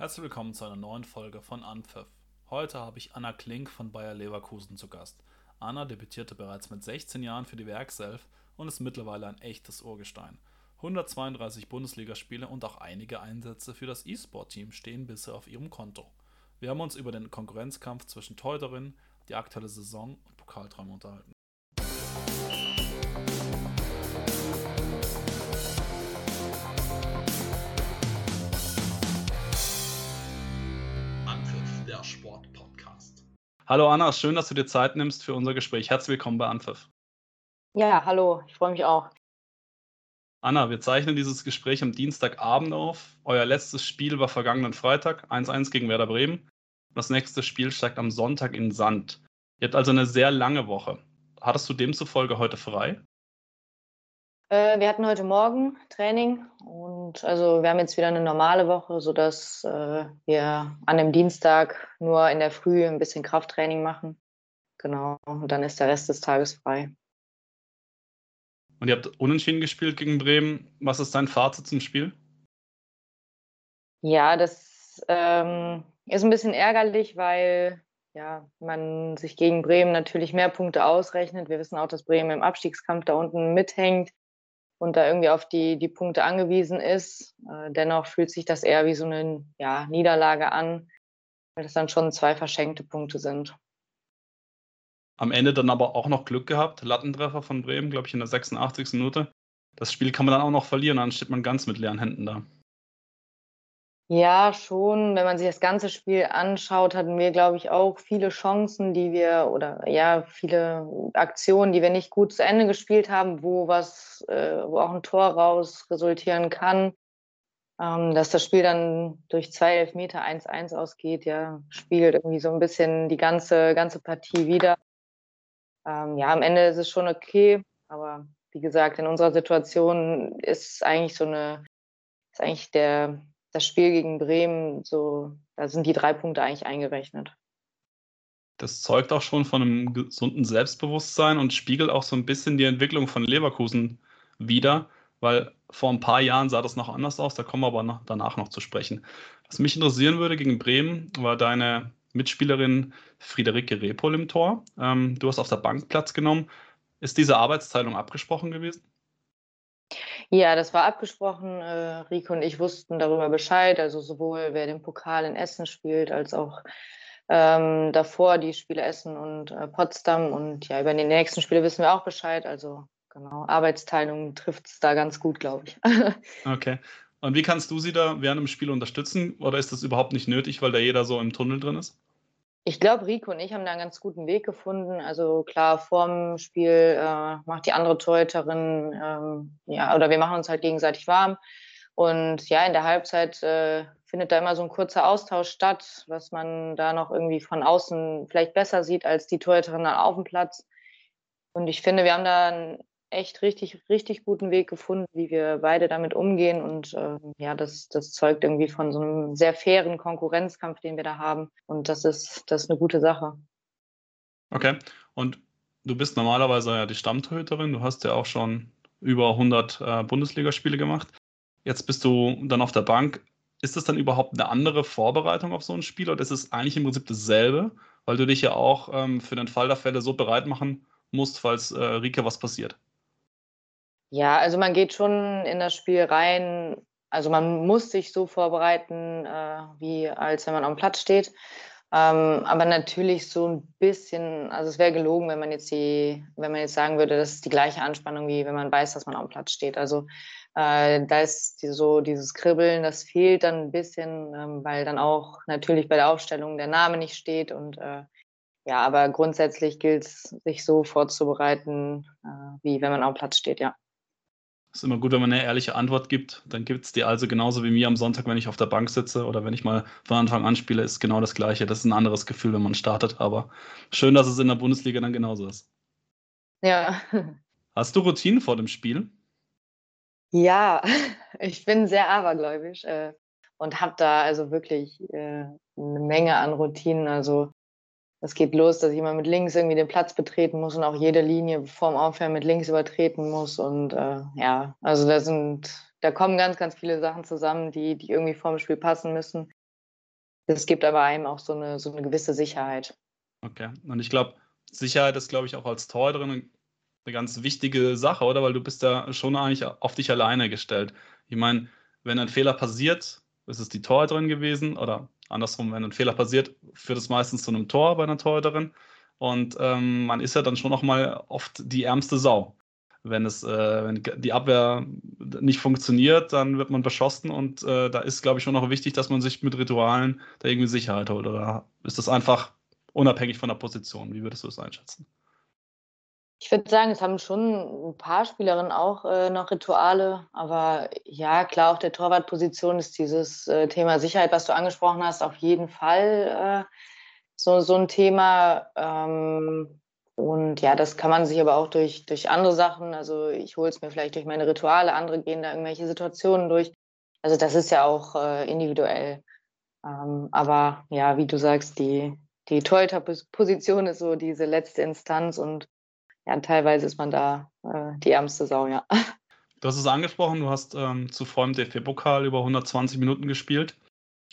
Herzlich willkommen zu einer neuen Folge von Anpfiff. Heute habe ich Anna Klink von Bayer Leverkusen zu Gast. Anna debütierte bereits mit 16 Jahren für die Werkself und ist mittlerweile ein echtes Urgestein. 132 Bundesligaspiele und auch einige Einsätze für das E-Sport-Team stehen bisher auf ihrem Konto. Wir haben uns über den Konkurrenzkampf zwischen Teuterinnen, die aktuelle Saison und Pokaltraum unterhalten. Hallo Anna, schön, dass du dir Zeit nimmst für unser Gespräch. Herzlich willkommen bei Anpfiff. Ja, hallo, ich freue mich auch. Anna, wir zeichnen dieses Gespräch am Dienstagabend auf. Euer letztes Spiel war vergangenen Freitag, 1-1 gegen Werder Bremen. Das nächste Spiel steigt am Sonntag in Sand. Ihr habt also eine sehr lange Woche. Hattest du demzufolge heute frei? Äh, wir hatten heute Morgen Training und also wir haben jetzt wieder eine normale Woche, sodass äh, wir an dem Dienstag nur in der Früh ein bisschen Krafttraining machen. Genau, und dann ist der Rest des Tages frei. Und ihr habt unentschieden gespielt gegen Bremen. Was ist dein Fazit zum Spiel? Ja, das ähm, ist ein bisschen ärgerlich, weil ja, man sich gegen Bremen natürlich mehr Punkte ausrechnet. Wir wissen auch, dass Bremen im Abstiegskampf da unten mithängt und da irgendwie auf die, die Punkte angewiesen ist. Äh, dennoch fühlt sich das eher wie so eine ja, Niederlage an, weil das dann schon zwei verschenkte Punkte sind. Am Ende dann aber auch noch Glück gehabt. Lattentreffer von Bremen, glaube ich, in der 86. Minute. Das Spiel kann man dann auch noch verlieren, dann steht man ganz mit leeren Händen da. Ja, schon. Wenn man sich das ganze Spiel anschaut, hatten wir, glaube ich, auch viele Chancen, die wir oder ja, viele Aktionen, die wir nicht gut zu Ende gespielt haben, wo was, äh, wo auch ein Tor raus resultieren kann. Ähm, dass das Spiel dann durch zwei Elfmeter 1-1 ausgeht, ja, spiegelt irgendwie so ein bisschen die ganze, ganze Partie wieder ähm, ja, am Ende ist es schon okay, aber wie gesagt, in unserer Situation ist eigentlich so eine, ist eigentlich der, das Spiel gegen Bremen so, da sind die drei Punkte eigentlich eingerechnet. Das zeugt auch schon von einem gesunden Selbstbewusstsein und spiegelt auch so ein bisschen die Entwicklung von Leverkusen wider, weil vor ein paar Jahren sah das noch anders aus, da kommen wir aber noch, danach noch zu sprechen. Was mich interessieren würde gegen Bremen, war deine Mitspielerin Friederike Repol im Tor. Ähm, du hast auf der Bank Platz genommen. Ist diese Arbeitsteilung abgesprochen gewesen? Ja, das war abgesprochen. Äh, Rico und ich wussten darüber Bescheid, also sowohl wer den Pokal in Essen spielt, als auch ähm, davor die Spiele Essen und äh, Potsdam. Und ja, über die nächsten Spiele wissen wir auch Bescheid. Also genau, Arbeitsteilung trifft es da ganz gut, glaube ich. okay. Und wie kannst du sie da während dem Spiel unterstützen? Oder ist das überhaupt nicht nötig, weil da jeder so im Tunnel drin ist? Ich glaube, Rico und ich haben da einen ganz guten Weg gefunden. Also klar, vorm Spiel äh, macht die andere Torhüterin, ähm, ja, oder wir machen uns halt gegenseitig warm. Und ja, in der Halbzeit äh, findet da immer so ein kurzer Austausch statt, was man da noch irgendwie von außen vielleicht besser sieht als die Torhüterin auf dem Platz. Und ich finde, wir haben da einen echt richtig, richtig guten Weg gefunden, wie wir beide damit umgehen. Und äh, ja, das, das zeugt irgendwie von so einem sehr fairen Konkurrenzkampf, den wir da haben. Und das ist, das ist eine gute Sache. Okay. Und du bist normalerweise ja die Stammtorhüterin. Du hast ja auch schon über 100 äh, Bundesligaspiele gemacht. Jetzt bist du dann auf der Bank. Ist das dann überhaupt eine andere Vorbereitung auf so ein Spiel oder ist es eigentlich im Prinzip dasselbe, weil du dich ja auch ähm, für den Fall der Fälle so bereit machen musst, falls äh, Rike was passiert? Ja, also man geht schon in das Spiel rein. Also man muss sich so vorbereiten, äh, wie als wenn man am Platz steht. Ähm, aber natürlich so ein bisschen, also es wäre gelogen, wenn man jetzt die, wenn man jetzt sagen würde, das ist die gleiche Anspannung, wie wenn man weiß, dass man am Platz steht. Also äh, da ist die, so dieses Kribbeln, das fehlt dann ein bisschen, ähm, weil dann auch natürlich bei der Aufstellung der Name nicht steht und äh, ja, aber grundsätzlich gilt es, sich so vorzubereiten, äh, wie wenn man am Platz steht, ja. Es ist immer gut, wenn man eine ehrliche Antwort gibt. Dann gibt es die also genauso wie mir am Sonntag, wenn ich auf der Bank sitze oder wenn ich mal von Anfang an spiele, ist genau das Gleiche. Das ist ein anderes Gefühl, wenn man startet. Aber schön, dass es in der Bundesliga dann genauso ist. Ja. Hast du Routinen vor dem Spiel? Ja, ich bin sehr abergläubisch äh, und habe da also wirklich äh, eine Menge an Routinen. Also es geht los, dass immer mit links irgendwie den Platz betreten muss und auch jede Linie vorm Aufhören mit links übertreten muss. Und äh, ja, also da sind, da kommen ganz, ganz viele Sachen zusammen, die, die irgendwie vorm Spiel passen müssen. das gibt aber einem auch so eine, so eine gewisse Sicherheit. Okay. Und ich glaube, Sicherheit ist, glaube ich, auch als Torhüterin eine ganz wichtige Sache, oder? Weil du bist ja schon eigentlich auf dich alleine gestellt. Ich meine, wenn ein Fehler passiert, ist es die Torhüterin gewesen oder andersrum, wenn ein Fehler passiert, führt es meistens zu einem Tor bei einer Torhüterin. Und ähm, man ist ja dann schon noch mal oft die ärmste Sau. Wenn, es, äh, wenn die Abwehr nicht funktioniert, dann wird man beschossen und äh, da ist, glaube ich, schon noch wichtig, dass man sich mit Ritualen da irgendwie Sicherheit holt. Oder ist das einfach unabhängig von der Position? Wie würdest du das einschätzen? Ich würde sagen, es haben schon ein paar Spielerinnen auch äh, noch Rituale, aber ja, klar, auf der Torwartposition ist dieses äh, Thema Sicherheit, was du angesprochen hast, auf jeden Fall äh, so, so ein Thema. Ähm, und ja, das kann man sich aber auch durch, durch andere Sachen, also ich hole es mir vielleicht durch meine Rituale, andere gehen da irgendwelche Situationen durch. Also das ist ja auch äh, individuell. Ähm, aber ja, wie du sagst, die, die Torhüter-Position ist so diese letzte Instanz und ja, teilweise ist man da äh, die ärmste Sau, ja. Du hast es angesprochen, du hast ähm, zuvor im DFB-Pokal über 120 Minuten gespielt.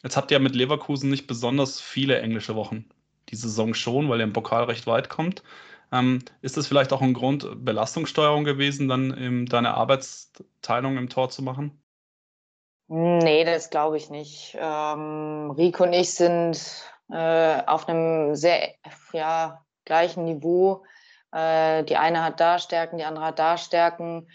Jetzt habt ihr mit Leverkusen nicht besonders viele englische Wochen. Die Saison schon, weil ihr im Pokal recht weit kommt. Ähm, ist das vielleicht auch ein Grund, Belastungssteuerung gewesen, dann in deine Arbeitsteilung im Tor zu machen? Nee, das glaube ich nicht. Ähm, Rico und ich sind äh, auf einem sehr ja, gleichen Niveau. Äh, die eine hat da Stärken, die andere hat da Stärken.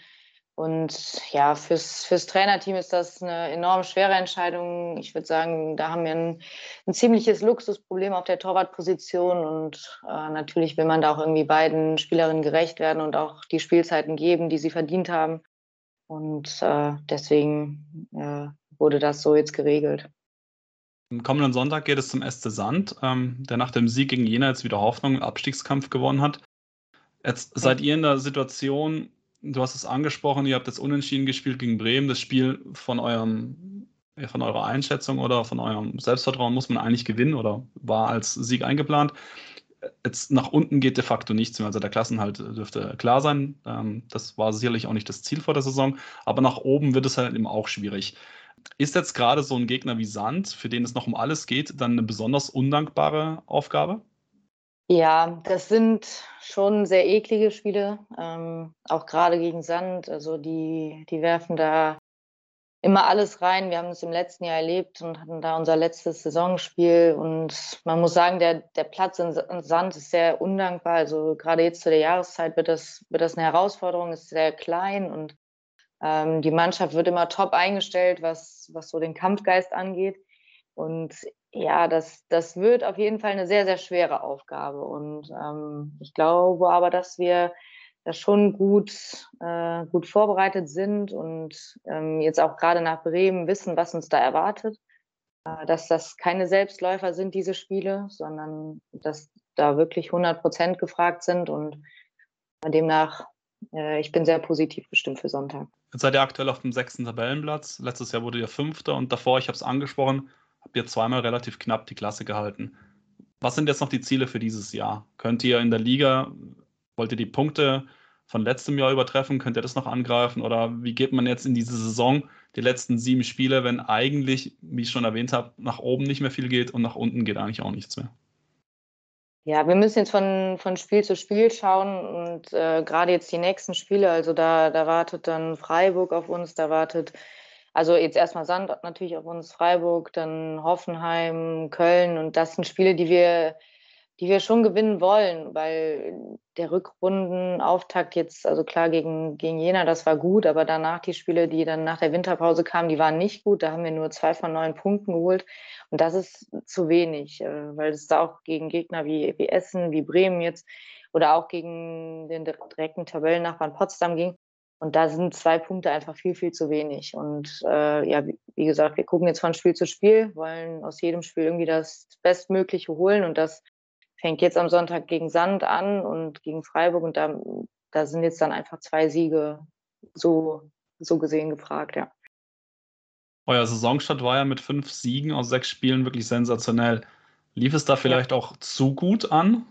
Und ja, fürs, fürs Trainerteam ist das eine enorm schwere Entscheidung. Ich würde sagen, da haben wir ein, ein ziemliches Luxusproblem auf der Torwartposition. Und äh, natürlich will man da auch irgendwie beiden Spielerinnen gerecht werden und auch die Spielzeiten geben, die sie verdient haben. Und äh, deswegen äh, wurde das so jetzt geregelt. Am kommenden Sonntag geht es zum SC Sand, ähm, der nach dem Sieg gegen Jena jetzt wieder Hoffnung im Abstiegskampf gewonnen hat. Jetzt seid ihr in der Situation, du hast es angesprochen, ihr habt jetzt unentschieden gespielt gegen Bremen. Das Spiel von eurem, von eurer Einschätzung oder von eurem Selbstvertrauen muss man eigentlich gewinnen oder war als Sieg eingeplant. Jetzt nach unten geht de facto nichts mehr. Also der Klassenhalt dürfte klar sein. Ähm, das war sicherlich auch nicht das Ziel vor der Saison, aber nach oben wird es halt eben auch schwierig. Ist jetzt gerade so ein Gegner wie Sand, für den es noch um alles geht, dann eine besonders undankbare Aufgabe? Ja, das sind schon sehr eklige Spiele, ähm, auch gerade gegen Sand. Also die, die werfen da immer alles rein. Wir haben es im letzten Jahr erlebt und hatten da unser letztes Saisonspiel. Und man muss sagen, der, der Platz in Sand ist sehr undankbar. Also gerade jetzt zu der Jahreszeit wird das, wird das eine Herausforderung, ist sehr klein und ähm, die Mannschaft wird immer top eingestellt, was, was so den Kampfgeist angeht. Und ja, das, das wird auf jeden Fall eine sehr, sehr schwere Aufgabe. Und ähm, ich glaube aber, dass wir da schon gut, äh, gut vorbereitet sind und ähm, jetzt auch gerade nach Bremen wissen, was uns da erwartet. Äh, dass das keine Selbstläufer sind, diese Spiele, sondern dass da wirklich 100 Prozent gefragt sind. Und demnach, äh, ich bin sehr positiv bestimmt für Sonntag. Jetzt seid ihr aktuell auf dem sechsten Tabellenplatz. Letztes Jahr wurde ihr Fünfter und davor, ich habe es angesprochen, habt ihr zweimal relativ knapp die Klasse gehalten. Was sind jetzt noch die Ziele für dieses Jahr? Könnt ihr in der Liga, wollt ihr die Punkte von letztem Jahr übertreffen? Könnt ihr das noch angreifen? Oder wie geht man jetzt in diese Saison, die letzten sieben Spiele, wenn eigentlich, wie ich schon erwähnt habe, nach oben nicht mehr viel geht und nach unten geht eigentlich auch nichts mehr? Ja, wir müssen jetzt von, von Spiel zu Spiel schauen und äh, gerade jetzt die nächsten Spiele, also da, da wartet dann Freiburg auf uns, da wartet also jetzt erstmal Sand natürlich auf uns, Freiburg, dann Hoffenheim, Köln und das sind Spiele, die wir, die wir schon gewinnen wollen, weil der Rückrundenauftakt jetzt, also klar gegen, gegen Jena, das war gut, aber danach die Spiele, die dann nach der Winterpause kamen, die waren nicht gut. Da haben wir nur zwei von neun Punkten geholt und das ist zu wenig, äh, weil es da auch gegen Gegner wie, wie Essen, wie Bremen jetzt oder auch gegen den direkten Tabellennachbarn Potsdam ging. Und da sind zwei Punkte einfach viel, viel zu wenig. Und äh, ja, wie, wie, gesagt, wir gucken jetzt von Spiel zu Spiel, wollen aus jedem Spiel irgendwie das Bestmögliche holen. Und das fängt jetzt am Sonntag gegen Sand an und gegen Freiburg. Und da, da sind jetzt dann einfach zwei Siege so, so gesehen gefragt, ja. Euer Saisonstart war ja mit fünf Siegen aus sechs Spielen wirklich sensationell. Lief es da vielleicht ja. auch zu gut an?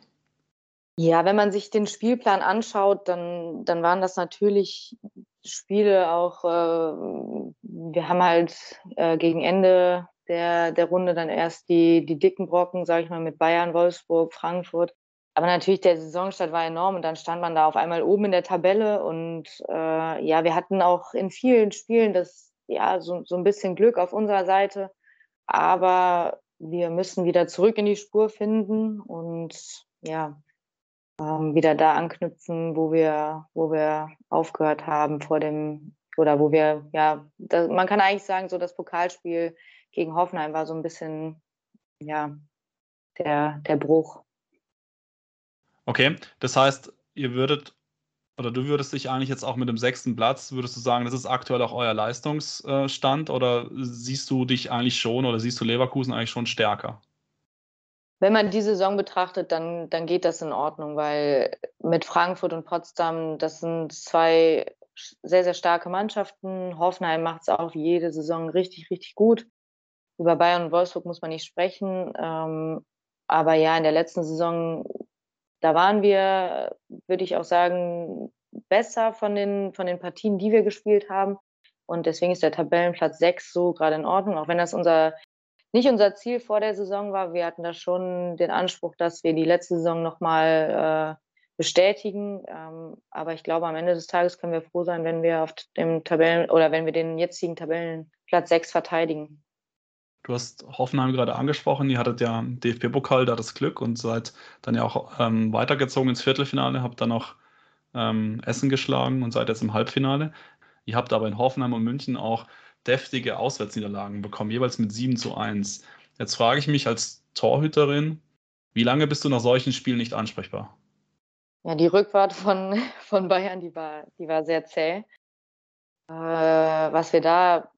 Ja, wenn man sich den Spielplan anschaut, dann, dann waren das natürlich Spiele auch, äh, wir haben halt äh, gegen Ende der, der Runde dann erst die, die dicken Brocken, sage ich mal, mit Bayern, Wolfsburg, Frankfurt. Aber natürlich, der Saisonstart war enorm und dann stand man da auf einmal oben in der Tabelle und äh, ja, wir hatten auch in vielen Spielen das, ja, so, so ein bisschen Glück auf unserer Seite. Aber wir müssen wieder zurück in die Spur finden und ja, ähm, wieder da anknüpfen, wo wir, wo wir aufgehört haben vor dem, oder wo wir, ja, das, man kann eigentlich sagen, so das Pokalspiel gegen Hoffenheim war so ein bisschen, ja, der, der Bruch. Okay, das heißt, ihr würdet oder du würdest dich eigentlich jetzt auch mit dem sechsten Platz, würdest du sagen, das ist aktuell auch euer Leistungsstand oder siehst du dich eigentlich schon oder siehst du Leverkusen eigentlich schon stärker? Wenn man die Saison betrachtet, dann, dann geht das in Ordnung, weil mit Frankfurt und Potsdam, das sind zwei sehr, sehr starke Mannschaften. Hoffenheim macht es auch jede Saison richtig, richtig gut. Über Bayern und Wolfsburg muss man nicht sprechen. Ähm, aber ja, in der letzten Saison da waren wir, würde ich auch sagen, besser von den, von den Partien, die wir gespielt haben. Und deswegen ist der Tabellenplatz 6 so gerade in Ordnung, auch wenn das unser nicht unser Ziel vor der Saison war. Wir hatten da schon den Anspruch, dass wir die letzte Saison nochmal äh, bestätigen. Ähm, aber ich glaube, am Ende des Tages können wir froh sein, wenn wir auf dem Tabellen oder wenn wir den jetzigen Tabellenplatz 6 verteidigen. Du hast Hoffenheim gerade angesprochen, ihr hattet ja DFB-Pokal da das Glück und seid dann ja auch ähm, weitergezogen ins Viertelfinale, habt dann auch ähm, Essen geschlagen und seid jetzt im Halbfinale. Ihr habt aber in Hoffenheim und München auch deftige Auswärtsniederlagen bekommen, jeweils mit 7 zu 1. Jetzt frage ich mich als Torhüterin, wie lange bist du nach solchen Spielen nicht ansprechbar? Ja, die Rückfahrt von, von Bayern, die war, die war sehr zäh. Äh, was wir da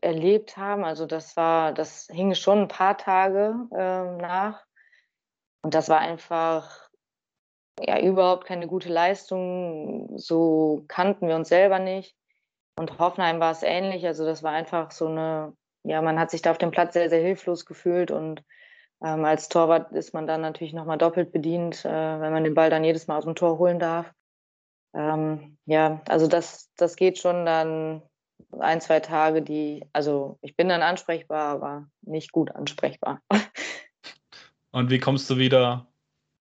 erlebt haben. Also das war, das hing schon ein paar Tage äh, nach. Und das war einfach ja überhaupt keine gute Leistung. So kannten wir uns selber nicht. Und Hoffenheim war es ähnlich. Also das war einfach so eine, ja, man hat sich da auf dem Platz sehr, sehr hilflos gefühlt und ähm, als Torwart ist man dann natürlich nochmal doppelt bedient, äh, wenn man den Ball dann jedes Mal aus dem Tor holen darf. Ähm, ja, also das, das geht schon dann ein, zwei Tage, die, also ich bin dann ansprechbar, aber nicht gut ansprechbar. Und wie kommst du wieder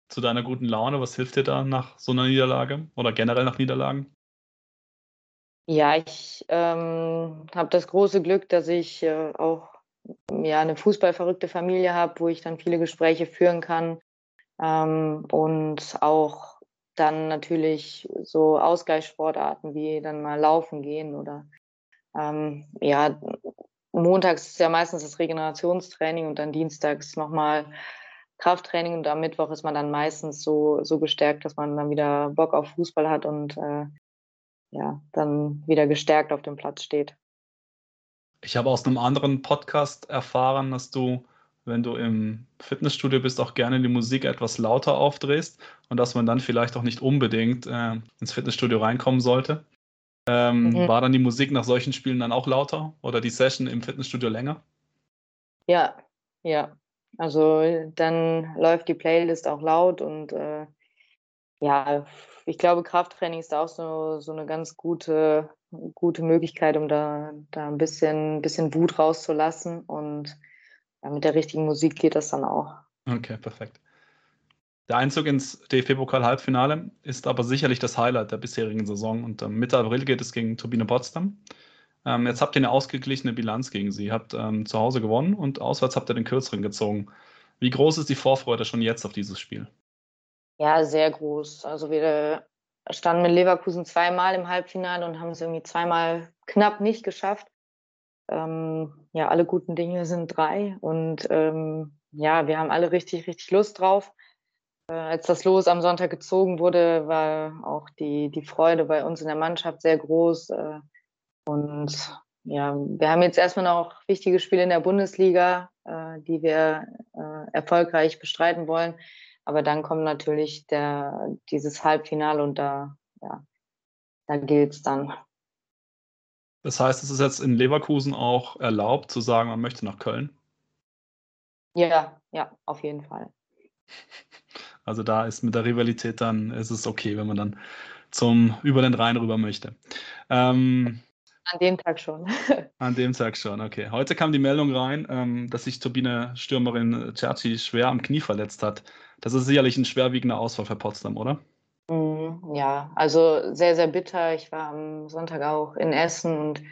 zu deiner guten Laune? Was hilft dir da nach so einer Niederlage oder generell nach Niederlagen? Ja, ich ähm, habe das große Glück, dass ich äh, auch ja, eine fußballverrückte Familie habe, wo ich dann viele Gespräche führen kann ähm, und auch dann natürlich so Ausgleichssportarten wie dann mal laufen gehen oder ähm, ja, montags ist ja meistens das Regenerationstraining und dann dienstags nochmal Krafttraining und am Mittwoch ist man dann meistens so, so gestärkt, dass man dann wieder Bock auf Fußball hat und äh, ja, dann wieder gestärkt auf dem Platz steht. Ich habe aus einem anderen Podcast erfahren, dass du, wenn du im Fitnessstudio bist, auch gerne die Musik etwas lauter aufdrehst und dass man dann vielleicht auch nicht unbedingt äh, ins Fitnessstudio reinkommen sollte. Ähm, mhm. War dann die Musik nach solchen Spielen dann auch lauter oder die Session im Fitnessstudio länger? Ja, ja. Also dann läuft die Playlist auch laut und äh, ja, ich glaube, Krafttraining ist auch so, so eine ganz gute, gute Möglichkeit, um da, da ein bisschen, bisschen Wut rauszulassen. Und ja, mit der richtigen Musik geht das dann auch. Okay, perfekt. Der Einzug ins DFB-Pokal-Halbfinale ist aber sicherlich das Highlight der bisherigen Saison und ähm, Mitte April geht es gegen Turbine Potsdam. Ähm, jetzt habt ihr eine ausgeglichene Bilanz gegen sie. Ihr habt ähm, zu Hause gewonnen und auswärts habt ihr den kürzeren gezogen. Wie groß ist die Vorfreude schon jetzt auf dieses Spiel? Ja, sehr groß. Also wir standen mit Leverkusen zweimal im Halbfinale und haben es irgendwie zweimal knapp nicht geschafft. Ähm, ja, alle guten Dinge sind drei und ähm, ja, wir haben alle richtig, richtig Lust drauf. Äh, als das Los am Sonntag gezogen wurde, war auch die, die Freude bei uns in der Mannschaft sehr groß. Äh, und ja, wir haben jetzt erstmal noch wichtige Spiele in der Bundesliga, äh, die wir erfolgreich bestreiten wollen. Aber dann kommt natürlich der, dieses Halbfinale und da, ja, da gilt es dann. Das heißt, es ist jetzt in Leverkusen auch erlaubt zu sagen, man möchte nach Köln? Ja, ja, auf jeden Fall. Also da ist mit der Rivalität dann, ist es okay, wenn man dann zum über den Rhein rüber möchte. Ähm, An dem Tag schon. An dem Tag schon, okay. Heute kam die Meldung rein, ähm, dass sich Turbine Stürmerin Cerci schwer am Knie verletzt hat. Das ist sicherlich ein schwerwiegender Ausfall für Potsdam, oder? Mm, ja, also sehr, sehr bitter. Ich war am Sonntag auch in Essen und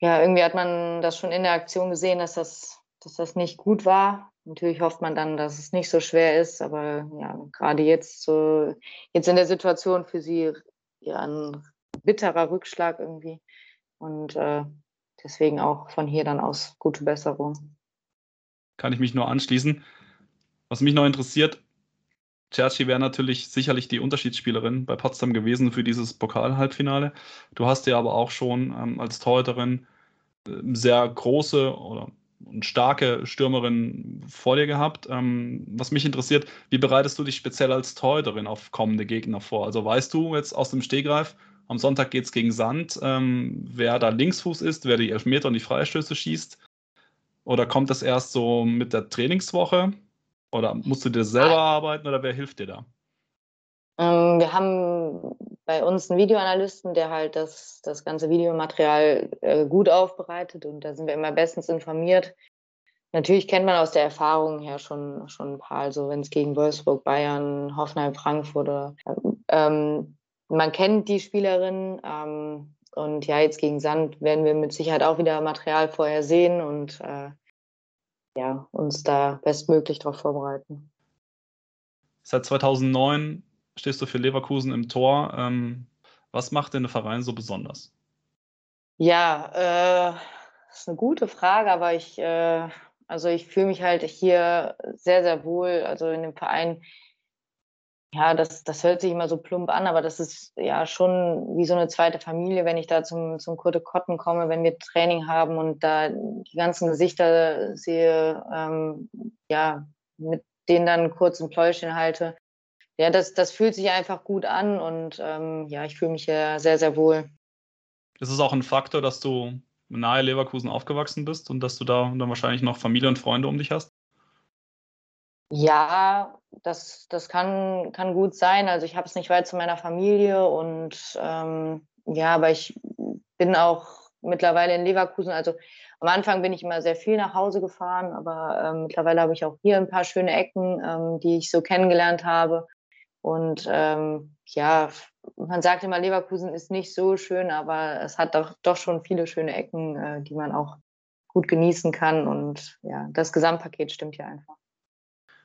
ja, irgendwie hat man das schon in der Aktion gesehen, dass das, dass das nicht gut war. Natürlich hofft man dann, dass es nicht so schwer ist, aber ja, gerade jetzt so, jetzt in der Situation für sie ja ein bitterer Rückschlag irgendwie. Und äh, deswegen auch von hier dann aus gute Besserung. Kann ich mich nur anschließen. Was mich noch interessiert, Cerci wäre natürlich sicherlich die Unterschiedsspielerin bei Potsdam gewesen für dieses Pokal-Halbfinale. Du hast ja aber auch schon ähm, als Torhüterin äh, sehr große oder starke Stürmerin vor dir gehabt. Ähm, was mich interessiert, wie bereitest du dich speziell als Torhüterin auf kommende Gegner vor? Also weißt du jetzt aus dem Stegreif, am Sonntag geht es gegen Sand. Ähm, wer da Linksfuß ist, wer die Elfmeter und die Freistöße schießt? Oder kommt das erst so mit der Trainingswoche? Oder musst du dir selber arbeiten oder wer hilft dir da? Ähm, wir haben bei uns einen Videoanalysten, der halt das, das ganze Videomaterial äh, gut aufbereitet und da sind wir immer bestens informiert. Natürlich kennt man aus der Erfahrung her schon, schon ein paar, also wenn es gegen Wolfsburg, Bayern, Hoffenheim, Frankfurt oder ähm, man kennt die Spielerin ähm, und ja, jetzt gegen Sand werden wir mit Sicherheit auch wieder Material vorher sehen und äh, ja, uns da bestmöglich darauf vorbereiten. Seit 2009 stehst du für Leverkusen im Tor. Ähm, was macht denn der Verein so besonders? Ja, äh, das ist eine gute Frage, aber ich, äh, also ich fühle mich halt hier sehr, sehr wohl. Also in dem Verein ja, das, das hört sich immer so plump an, aber das ist ja schon wie so eine zweite Familie, wenn ich da zum, zum Kurte Kotten komme, wenn wir Training haben und da die ganzen Gesichter sehe, ähm, ja, mit denen dann kurz ein Pläuschen halte. Ja, das, das fühlt sich einfach gut an und ähm, ja, ich fühle mich ja sehr, sehr wohl. Ist es auch ein Faktor, dass du nahe Leverkusen aufgewachsen bist und dass du da dann wahrscheinlich noch Familie und Freunde um dich hast? Ja, das, das kann, kann gut sein. Also ich habe es nicht weit zu meiner Familie und ähm, ja, aber ich bin auch mittlerweile in Leverkusen. Also am Anfang bin ich immer sehr viel nach Hause gefahren, aber ähm, mittlerweile habe ich auch hier ein paar schöne Ecken, ähm, die ich so kennengelernt habe. Und ähm, ja, man sagt immer, Leverkusen ist nicht so schön, aber es hat doch, doch schon viele schöne Ecken, äh, die man auch gut genießen kann. Und ja, das Gesamtpaket stimmt ja einfach.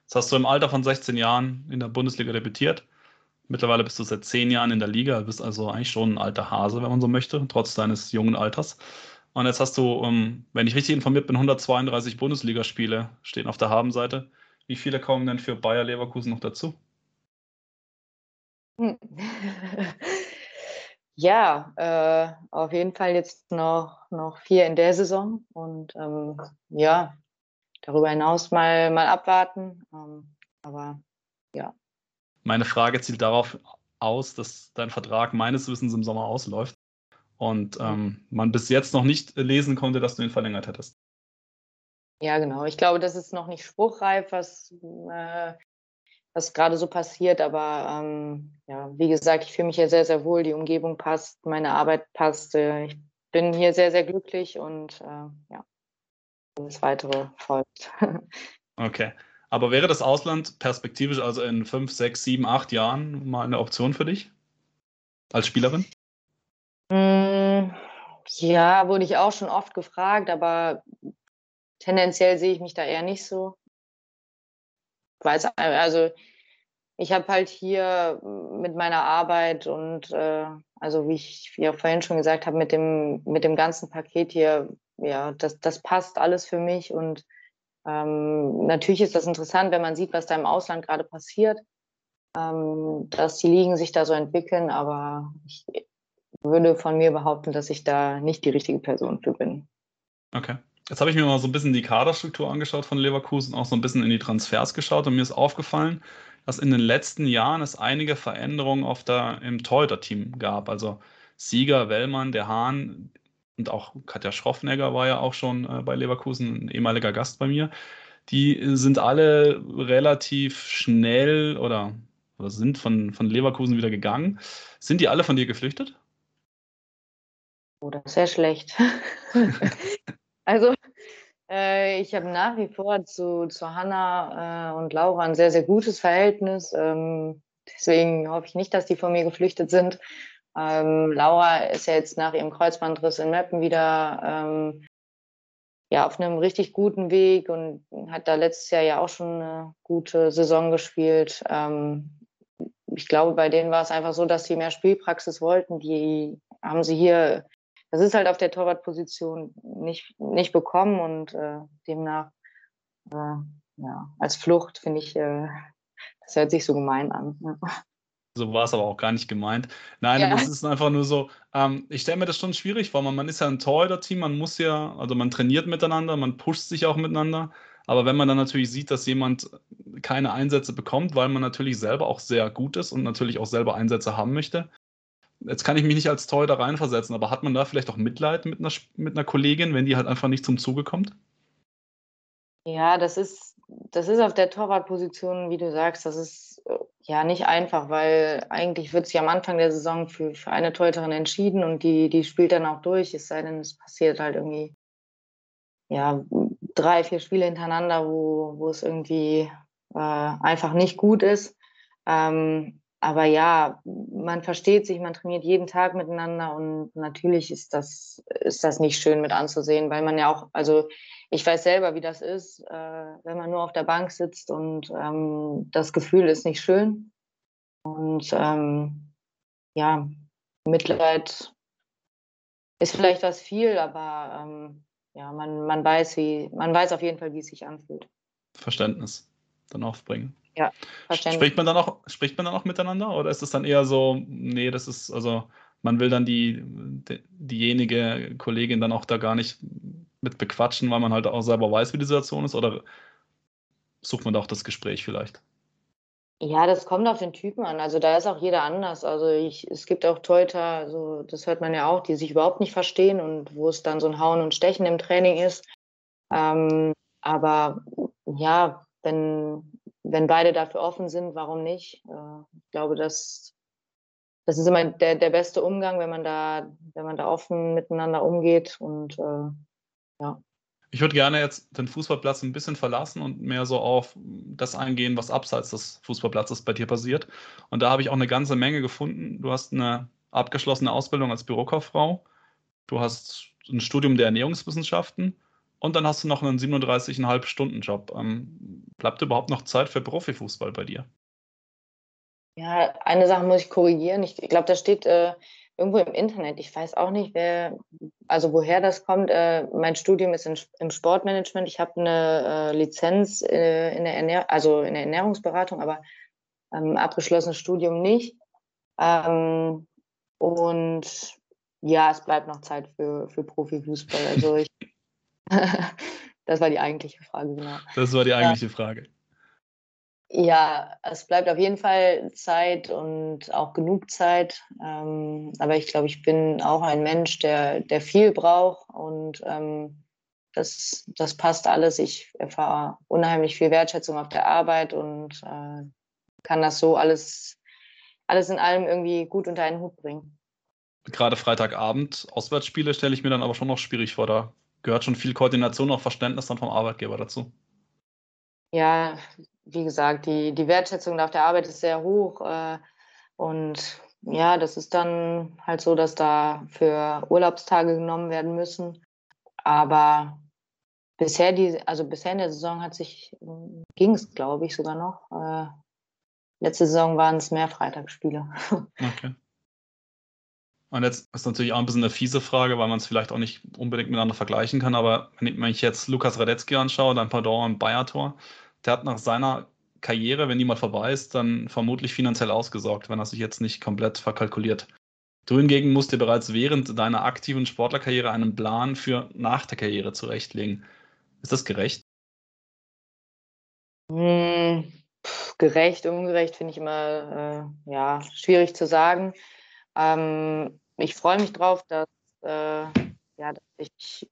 Jetzt hast du im Alter von 16 Jahren in der Bundesliga debütiert. Mittlerweile bist du seit 10 Jahren in der Liga, bist also eigentlich schon ein alter Hase, wenn man so möchte, trotz deines jungen Alters. Und jetzt hast du, ähm, wenn ich richtig informiert bin, 132 Bundesligaspiele stehen auf der Habenseite. Wie viele kommen denn für Bayer Leverkusen noch dazu? Ja, äh, auf jeden Fall jetzt noch, noch vier in der Saison. Und ähm, ja, darüber hinaus mal, mal abwarten. Ähm, aber ja. Meine Frage zielt darauf aus, dass dein Vertrag meines Wissens im Sommer ausläuft und ähm, man bis jetzt noch nicht lesen konnte, dass du ihn verlängert hättest. Ja, genau. Ich glaube, das ist noch nicht spruchreif, was, äh, was gerade so passiert. Aber ähm, ja, wie gesagt, ich fühle mich hier sehr, sehr wohl. Die Umgebung passt, meine Arbeit passt. Äh, ich bin hier sehr, sehr glücklich und äh, ja das weitere folgt. Okay. Aber wäre das Ausland perspektivisch also in fünf, sechs, sieben, acht Jahren mal eine Option für dich? Als Spielerin? Mm, ja, wurde ich auch schon oft gefragt, aber tendenziell sehe ich mich da eher nicht so. Weiß, also ich habe halt hier mit meiner Arbeit und äh, also wie ich auch vorhin schon gesagt habe, mit dem, mit dem ganzen Paket hier ja, das, das passt alles für mich. Und ähm, natürlich ist das interessant, wenn man sieht, was da im Ausland gerade passiert, ähm, dass die Ligen sich da so entwickeln. Aber ich würde von mir behaupten, dass ich da nicht die richtige Person für bin. Okay. Jetzt habe ich mir mal so ein bisschen die Kaderstruktur angeschaut von Leverkusen, auch so ein bisschen in die Transfers geschaut und mir ist aufgefallen, dass in den letzten Jahren es einige Veränderungen auf der, im Torhüter-Team gab. Also Sieger, Wellmann, der Hahn, und auch Katja Schroffnegger war ja auch schon äh, bei Leverkusen ein ehemaliger Gast bei mir. Die sind alle relativ schnell oder, oder sind von, von Leverkusen wieder gegangen. Sind die alle von dir geflüchtet? Oder oh, sehr schlecht. also äh, ich habe nach wie vor zu, zu Hanna äh, und Laura ein sehr, sehr gutes Verhältnis. Ähm, deswegen hoffe ich nicht, dass die von mir geflüchtet sind. Ähm, Laura ist ja jetzt nach ihrem Kreuzbandriss in Meppen wieder ähm, ja, auf einem richtig guten Weg und hat da letztes Jahr ja auch schon eine gute Saison gespielt. Ähm, ich glaube, bei denen war es einfach so, dass sie mehr Spielpraxis wollten. Die haben sie hier, das ist halt auf der Torwartposition nicht, nicht bekommen und äh, demnach äh, ja, als Flucht finde ich, äh, das hört sich so gemein an. So war es aber auch gar nicht gemeint. Nein, ja. das ist einfach nur so, ähm, ich stelle mir das schon schwierig vor. Man, man ist ja ein Torhüter-Team, man muss ja, also man trainiert miteinander, man pusht sich auch miteinander. Aber wenn man dann natürlich sieht, dass jemand keine Einsätze bekommt, weil man natürlich selber auch sehr gut ist und natürlich auch selber Einsätze haben möchte, jetzt kann ich mich nicht als Torhüter reinversetzen, aber hat man da vielleicht auch Mitleid mit einer, mit einer Kollegin, wenn die halt einfach nicht zum Zuge kommt? Ja, das ist, das ist auf der Torwartposition, wie du sagst, das ist ja nicht einfach, weil eigentlich wird sich am Anfang der Saison für, für eine Torhüterin entschieden und die, die spielt dann auch durch, es sei denn, es passiert halt irgendwie ja, drei, vier Spiele hintereinander, wo, wo es irgendwie äh, einfach nicht gut ist. Ähm, aber ja, man versteht sich, man trainiert jeden Tag miteinander und natürlich ist das, ist das nicht schön mit anzusehen, weil man ja auch, also ich weiß selber, wie das ist, äh, wenn man nur auf der Bank sitzt und ähm, das Gefühl ist nicht schön. Und ähm, ja, Mitleid ist vielleicht was viel, aber ähm, ja, man, man weiß, wie, man weiß auf jeden Fall, wie es sich anfühlt. Verständnis dann aufbringen. Ja, Verständnis. Spricht man dann auch, spricht man dann auch miteinander oder ist es dann eher so, nee, das ist, also man will dann die, die, diejenige Kollegin dann auch da gar nicht mit bequatschen, weil man halt auch selber weiß, wie die Situation ist? Oder sucht man da auch das Gespräch vielleicht? Ja, das kommt auf den Typen an. Also da ist auch jeder anders. Also ich, es gibt auch Teuter, also das hört man ja auch, die sich überhaupt nicht verstehen und wo es dann so ein Hauen und Stechen im Training ist. Ähm, aber ja, wenn, wenn beide dafür offen sind, warum nicht? Äh, ich glaube, das, das ist immer der, der beste Umgang, wenn man da, wenn man da offen miteinander umgeht und äh, ja. Ich würde gerne jetzt den Fußballplatz ein bisschen verlassen und mehr so auf das eingehen, was abseits des Fußballplatzes bei dir passiert. Und da habe ich auch eine ganze Menge gefunden. Du hast eine abgeschlossene Ausbildung als Bürokauffrau. Du hast ein Studium der Ernährungswissenschaften und dann hast du noch einen 37,5 Stunden Job. Ähm, bleibt überhaupt noch Zeit für Profifußball bei dir? Ja, eine Sache muss ich korrigieren. Ich, ich glaube, da steht äh, irgendwo im Internet. Ich weiß auch nicht, wer, also woher das kommt. Äh, mein Studium ist in, im Sportmanagement. Ich habe eine äh, Lizenz äh, in der Ernähr also in der Ernährungsberatung, aber ähm, abgeschlossenes Studium nicht. Ähm, und ja, es bleibt noch Zeit für, für Profifußball. Also ich, das war die eigentliche Frage, genau. Das war die eigentliche ja. Frage. Ja, es bleibt auf jeden Fall Zeit und auch genug Zeit. Ähm, aber ich glaube, ich bin auch ein Mensch, der, der viel braucht und ähm, das, das passt alles. Ich erfahre unheimlich viel Wertschätzung auf der Arbeit und äh, kann das so alles, alles in allem irgendwie gut unter einen Hut bringen. Gerade Freitagabend, Auswärtsspiele stelle ich mir dann aber schon noch schwierig vor. Da gehört schon viel Koordination, auch Verständnis dann vom Arbeitgeber dazu. Ja, wie gesagt, die, die Wertschätzung auf der Arbeit ist sehr hoch. Äh, und ja, das ist dann halt so, dass da für Urlaubstage genommen werden müssen. Aber bisher die, also bisher in der Saison hat sich, ging es, glaube ich, sogar noch. Äh, letzte Saison waren es mehr Freitagsspiele. Okay. Und jetzt ist natürlich auch ein bisschen eine fiese Frage, weil man es vielleicht auch nicht unbedingt miteinander vergleichen kann. Aber wenn ich jetzt Lukas Radetzky anschaue, dann Pardon im Bayer-Tor, der hat nach seiner Karriere, wenn die mal vorbei ist, dann vermutlich finanziell ausgesorgt, wenn er sich jetzt nicht komplett verkalkuliert. Du hingegen musst dir bereits während deiner aktiven Sportlerkarriere einen Plan für nach der Karriere zurechtlegen. Ist das gerecht? Hm, gerecht, ungerecht finde ich immer äh, ja, schwierig zu sagen. Ähm, ich freue mich drauf, dass, äh, ja, dass ich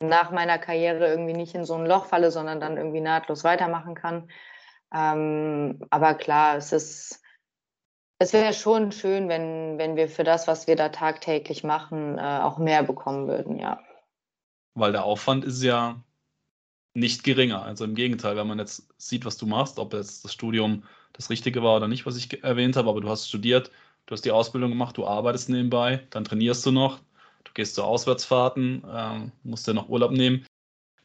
nach meiner Karriere irgendwie nicht in so ein Loch falle, sondern dann irgendwie nahtlos weitermachen kann. Ähm, aber klar, es ist, es wäre schon schön, wenn, wenn wir für das, was wir da tagtäglich machen, äh, auch mehr bekommen würden, ja. Weil der Aufwand ist ja nicht geringer. Also im Gegenteil, wenn man jetzt sieht, was du machst, ob jetzt das Studium das Richtige war oder nicht, was ich erwähnt habe, aber du hast studiert, du hast die Ausbildung gemacht, du arbeitest nebenbei, dann trainierst du noch, du gehst zu Auswärtsfahrten, ähm, musst dir noch Urlaub nehmen.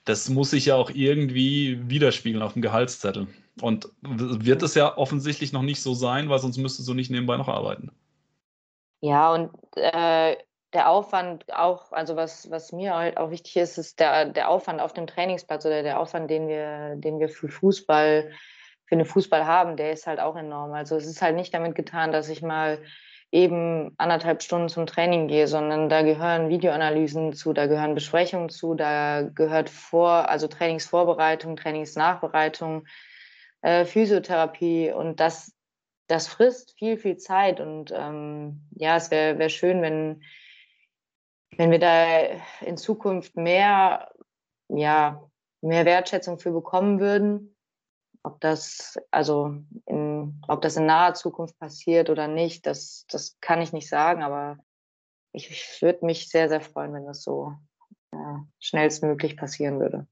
Das muss sich ja auch irgendwie widerspiegeln auf dem Gehaltszettel. Und wird es ja offensichtlich noch nicht so sein, weil sonst müsstest du nicht nebenbei noch arbeiten. Ja, und äh, der Aufwand auch, also was, was mir halt auch wichtig ist, ist der, der Aufwand auf dem Trainingsplatz oder der Aufwand, den wir, den wir für Fußball, für den Fußball haben, der ist halt auch enorm. Also es ist halt nicht damit getan, dass ich mal eben anderthalb Stunden zum Training gehe, sondern da gehören Videoanalysen zu, da gehören Besprechungen zu, da gehört vor, also Trainingsvorbereitung, Trainingsnachbereitung, äh, Physiotherapie und das, das frisst viel, viel Zeit. Und ähm, ja, es wäre wär schön, wenn, wenn wir da in Zukunft mehr, ja, mehr Wertschätzung für bekommen würden. Ob das, also in, ob das in naher Zukunft passiert oder nicht, das, das kann ich nicht sagen, aber ich, ich würde mich sehr, sehr freuen, wenn das so äh, schnellstmöglich passieren würde.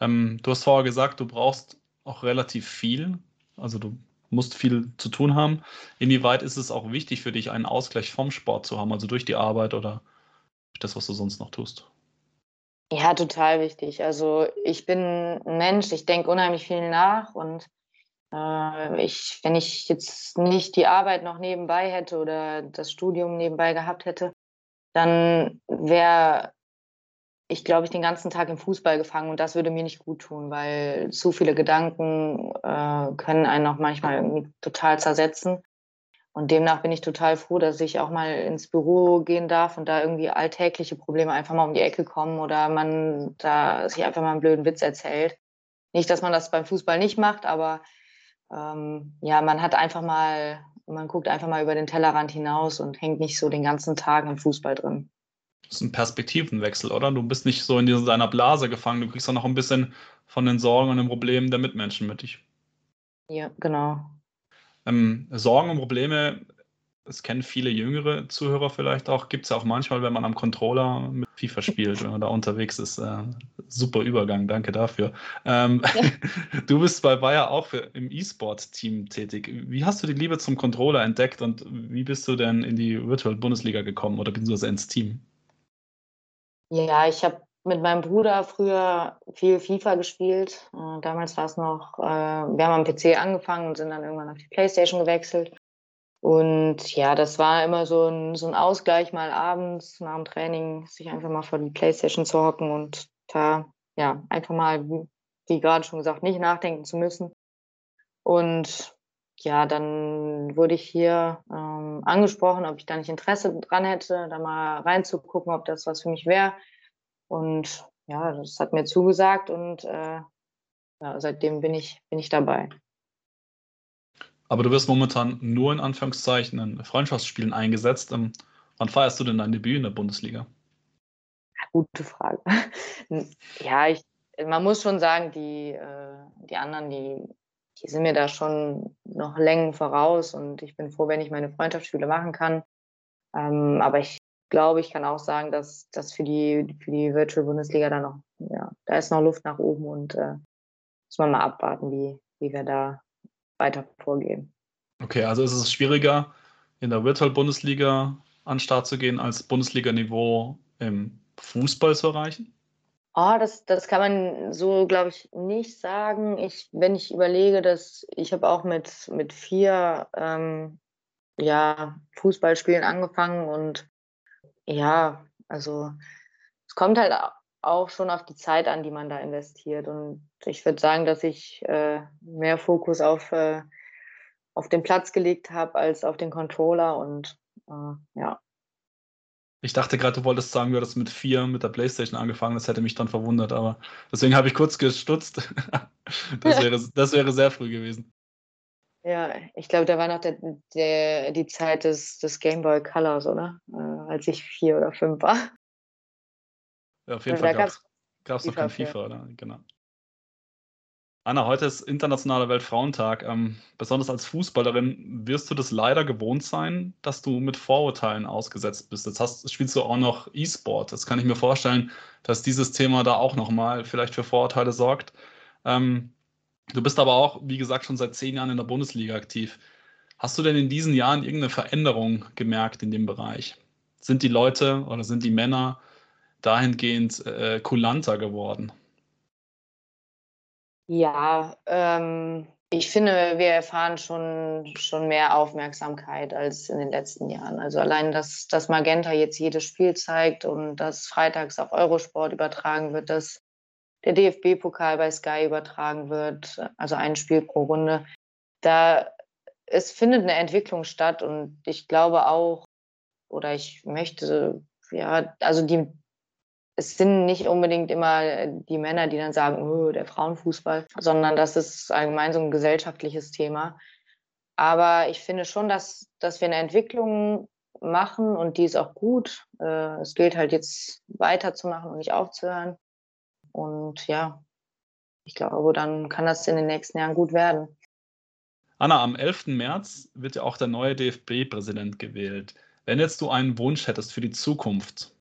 Ähm, du hast vorher gesagt, du brauchst auch relativ viel. Also du musst viel zu tun haben. Inwieweit ist es auch wichtig für dich, einen Ausgleich vom Sport zu haben, also durch die Arbeit oder das, was du sonst noch tust? Ja, total wichtig. Also ich bin ein Mensch, ich denke unheimlich viel nach und äh, ich, wenn ich jetzt nicht die Arbeit noch nebenbei hätte oder das Studium nebenbei gehabt hätte, dann wäre ich glaube ich den ganzen Tag im Fußball gefangen und das würde mir nicht gut tun, weil zu viele Gedanken äh, können einen auch manchmal total zersetzen. Und demnach bin ich total froh, dass ich auch mal ins Büro gehen darf und da irgendwie alltägliche Probleme einfach mal um die Ecke kommen oder man da sich einfach mal einen blöden Witz erzählt. Nicht, dass man das beim Fußball nicht macht, aber ähm, ja, man hat einfach mal, man guckt einfach mal über den Tellerrand hinaus und hängt nicht so den ganzen Tag im Fußball drin. Das ist ein Perspektivenwechsel, oder? Du bist nicht so in deiner Blase gefangen, du kriegst auch noch ein bisschen von den Sorgen und den Problemen der Mitmenschen mit dich. Ja, genau. Ähm, Sorgen und Probleme, das kennen viele jüngere Zuhörer vielleicht auch, gibt es ja auch manchmal, wenn man am Controller mit FIFA spielt, wenn man da unterwegs ist. Äh, super Übergang, danke dafür. Ähm, ja. Du bist bei Bayer auch für, im E-Sport-Team tätig. Wie hast du die Liebe zum Controller entdeckt und wie bist du denn in die Virtual Bundesliga gekommen oder beziehungsweise ins Team? Ja, ich habe mit meinem Bruder früher viel FIFA gespielt. Äh, damals war es noch, äh, wir haben am PC angefangen und sind dann irgendwann auf die Playstation gewechselt. Und ja, das war immer so ein, so ein Ausgleich, mal abends nach dem Training, sich einfach mal vor die Playstation zu hocken und da, ja, einfach mal, wie, gerade schon gesagt, nicht nachdenken zu müssen. Und ja, dann wurde ich hier ähm, angesprochen, ob ich da nicht Interesse dran hätte, da mal reinzugucken, ob das was für mich wäre. Und ja, das hat mir zugesagt und äh, ja, seitdem bin ich, bin ich dabei. Aber du wirst momentan nur in Anführungszeichen in Freundschaftsspielen eingesetzt. Ähm, wann feierst du denn dein Debüt in der Bundesliga? Gute Frage. ja, ich, man muss schon sagen, die, äh, die anderen, die die sind mir da schon noch Längen voraus und ich bin froh, wenn ich meine Freundschaftsspiele machen kann. Ähm, aber ich glaube, ich kann auch sagen, dass das für die, für die Virtual Bundesliga da noch, ja, da ist noch Luft nach oben und äh, muss man mal abwarten, wie, wie wir da weiter vorgehen. Okay, also ist es schwieriger, in der Virtual Bundesliga an den Start zu gehen, als Bundesliga-Niveau im Fußball zu erreichen? Oh, das, das kann man so, glaube ich, nicht sagen. Ich, wenn ich überlege, dass ich habe auch mit, mit vier ähm, ja, Fußballspielen angefangen und ja, also es kommt halt auch schon auf die Zeit an, die man da investiert. Und ich würde sagen, dass ich äh, mehr Fokus auf, äh, auf den Platz gelegt habe als auf den Controller und äh, ja, ich dachte gerade, du wolltest sagen, du hättest mit vier mit der Playstation angefangen. Das hätte mich dann verwundert, aber deswegen habe ich kurz gestutzt. das, wäre, das wäre sehr früh gewesen. Ja, ich glaube, da war noch der, der, die Zeit des, des Game Boy Colors, oder? Äh, als ich vier oder fünf war. Ja, auf jeden Fall gab es noch kein FIFA, oder? Genau. Anna, heute ist Internationaler Weltfrauentag. Ähm, besonders als Fußballerin wirst du das leider gewohnt sein, dass du mit Vorurteilen ausgesetzt bist. Jetzt hast, spielst du auch noch E-Sport. Das kann ich mir vorstellen, dass dieses Thema da auch nochmal vielleicht für Vorurteile sorgt. Ähm, du bist aber auch, wie gesagt, schon seit zehn Jahren in der Bundesliga aktiv. Hast du denn in diesen Jahren irgendeine Veränderung gemerkt in dem Bereich? Sind die Leute oder sind die Männer dahingehend äh, kulanter geworden? Ja, ähm, ich finde, wir erfahren schon, schon mehr Aufmerksamkeit als in den letzten Jahren. Also allein, dass, dass Magenta jetzt jedes Spiel zeigt und dass freitags auf Eurosport übertragen wird, dass der DFB-Pokal bei Sky übertragen wird, also ein Spiel pro Runde. Da es findet eine Entwicklung statt und ich glaube auch, oder ich möchte, ja, also die, es sind nicht unbedingt immer die Männer, die dann sagen, oh, der Frauenfußball, sondern das ist allgemein so ein gesellschaftliches Thema. Aber ich finde schon, dass, dass wir eine Entwicklung machen und die ist auch gut. Äh, es gilt halt jetzt weiterzumachen und nicht aufzuhören. Und ja, ich glaube, dann kann das in den nächsten Jahren gut werden. Anna, am 11. März wird ja auch der neue DFB-Präsident gewählt. Wenn jetzt du einen Wunsch hättest für die Zukunft,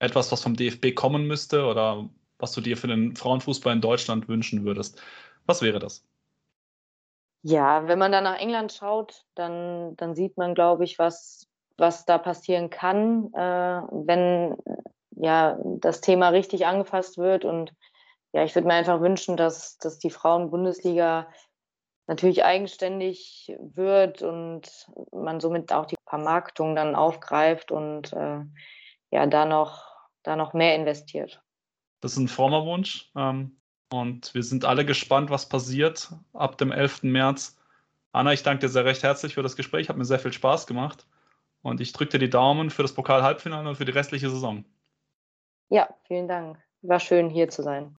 etwas, was vom DFB kommen müsste oder was du dir für den Frauenfußball in Deutschland wünschen würdest, was wäre das? Ja, wenn man da nach England schaut, dann, dann sieht man, glaube ich, was, was da passieren kann, äh, wenn ja, das Thema richtig angefasst wird. Und ja, ich würde mir einfach wünschen, dass, dass die Frauen-Bundesliga natürlich eigenständig wird und man somit auch die Vermarktung dann aufgreift und äh, ja, da noch, da noch mehr investiert. Das ist ein frommer Wunsch. Ähm, und wir sind alle gespannt, was passiert ab dem 11. März. Anna, ich danke dir sehr recht herzlich für das Gespräch. Hat mir sehr viel Spaß gemacht. Und ich drücke dir die Daumen für das Pokal-Halbfinale und für die restliche Saison. Ja, vielen Dank. War schön, hier zu sein.